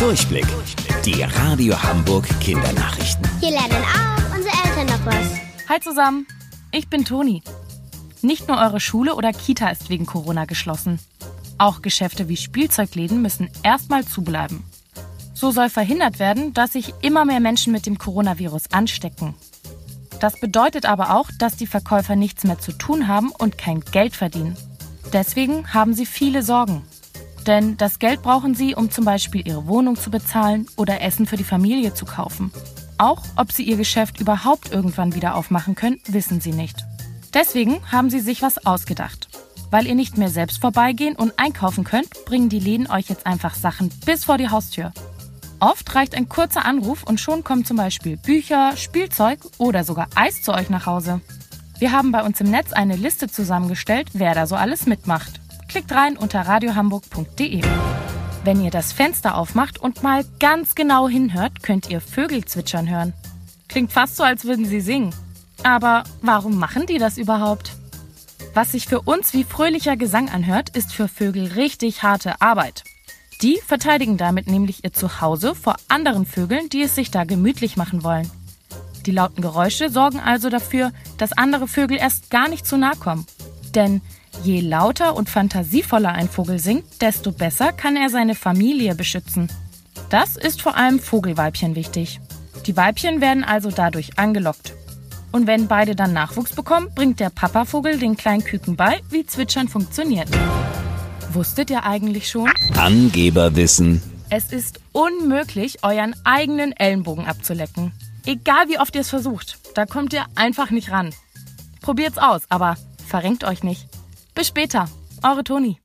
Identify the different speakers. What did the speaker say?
Speaker 1: Durchblick. Die Radio Hamburg Kindernachrichten.
Speaker 2: Hier lernen auch unsere Eltern noch was.
Speaker 3: Hi zusammen, ich bin Toni. Nicht nur eure Schule oder Kita ist wegen Corona geschlossen. Auch Geschäfte wie Spielzeugläden müssen erstmal zubleiben. So soll verhindert werden, dass sich immer mehr Menschen mit dem Coronavirus anstecken. Das bedeutet aber auch, dass die Verkäufer nichts mehr zu tun haben und kein Geld verdienen. Deswegen haben sie viele Sorgen. Denn das Geld brauchen sie, um zum Beispiel ihre Wohnung zu bezahlen oder Essen für die Familie zu kaufen. Auch ob sie ihr Geschäft überhaupt irgendwann wieder aufmachen können, wissen sie nicht. Deswegen haben sie sich was ausgedacht. Weil ihr nicht mehr selbst vorbeigehen und einkaufen könnt, bringen die Läden euch jetzt einfach Sachen bis vor die Haustür. Oft reicht ein kurzer Anruf und schon kommen zum Beispiel Bücher, Spielzeug oder sogar Eis zu euch nach Hause. Wir haben bei uns im Netz eine Liste zusammengestellt, wer da so alles mitmacht. Klickt rein unter radiohamburg.de. Wenn ihr das Fenster aufmacht und mal ganz genau hinhört, könnt ihr Vögel zwitschern hören. Klingt fast so, als würden sie singen. Aber warum machen die das überhaupt? Was sich für uns wie fröhlicher Gesang anhört, ist für Vögel richtig harte Arbeit. Die verteidigen damit nämlich ihr Zuhause vor anderen Vögeln, die es sich da gemütlich machen wollen. Die lauten Geräusche sorgen also dafür, dass andere Vögel erst gar nicht zu nahe kommen. Denn je lauter und fantasievoller ein Vogel singt, desto besser kann er seine Familie beschützen. Das ist vor allem Vogelweibchen wichtig. Die Weibchen werden also dadurch angelockt. Und wenn beide dann Nachwuchs bekommen, bringt der Papavogel den kleinen Küken bei, wie Zwitschern funktioniert. Wusstet ihr eigentlich schon?
Speaker 1: Angeberwissen.
Speaker 3: Es ist unmöglich, euren eigenen Ellenbogen abzulecken. Egal wie oft ihr es versucht, da kommt ihr einfach nicht ran. Probiert's aus, aber verrenkt euch nicht. Bis später, eure Toni.